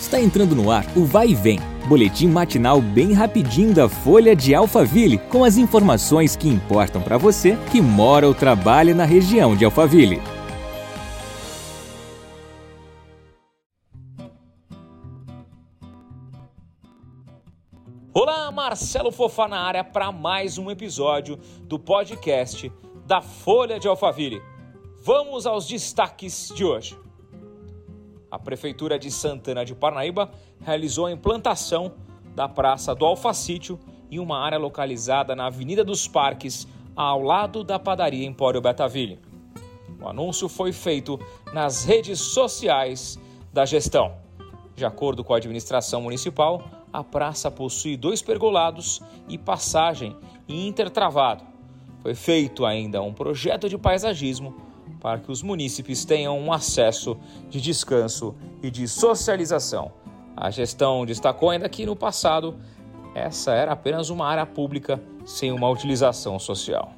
Está entrando no ar o Vai e Vem, boletim matinal bem rapidinho da Folha de Alphaville, com as informações que importam para você que mora ou trabalha na região de Alphaville. Olá, Marcelo Fofá na área para mais um episódio do podcast da Folha de Alphaville. Vamos aos destaques de hoje a Prefeitura de Santana de Parnaíba realizou a implantação da Praça do Alfacítio em uma área localizada na Avenida dos Parques, ao lado da padaria Empório Betaville. O anúncio foi feito nas redes sociais da gestão. De acordo com a administração municipal, a praça possui dois pergolados e passagem intertravado. Foi feito ainda um projeto de paisagismo para que os munícipes tenham um acesso de descanso e de socialização. A gestão destacou ainda que no passado essa era apenas uma área pública sem uma utilização social.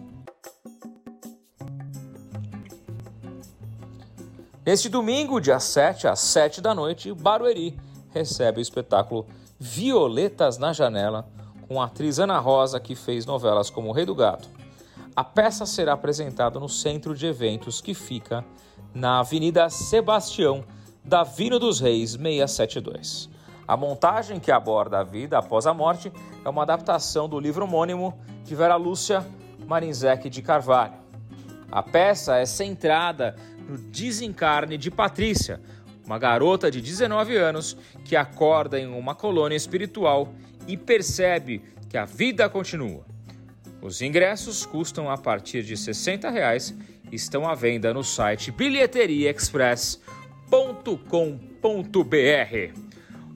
Neste domingo, dia 7 às 7 da noite, Barueri recebe o espetáculo Violetas na Janela, com a atriz Ana Rosa, que fez novelas como O Rei do Gato, a peça será apresentada no centro de eventos que fica na Avenida Sebastião da Vino dos Reis 672. A montagem que aborda a vida após a morte é uma adaptação do livro homônimo de Vera Lúcia Marinzec de Carvalho. A peça é centrada no desencarne de Patrícia, uma garota de 19 anos que acorda em uma colônia espiritual e percebe que a vida continua. Os ingressos custam a partir de 60 reais e estão à venda no site bilheteriaexpress.com.br.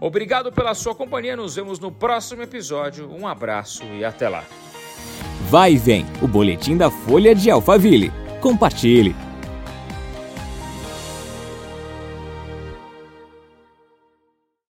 Obrigado pela sua companhia, nos vemos no próximo episódio. Um abraço e até lá. Vai e vem, o boletim da Folha de Alphaville. Compartilhe.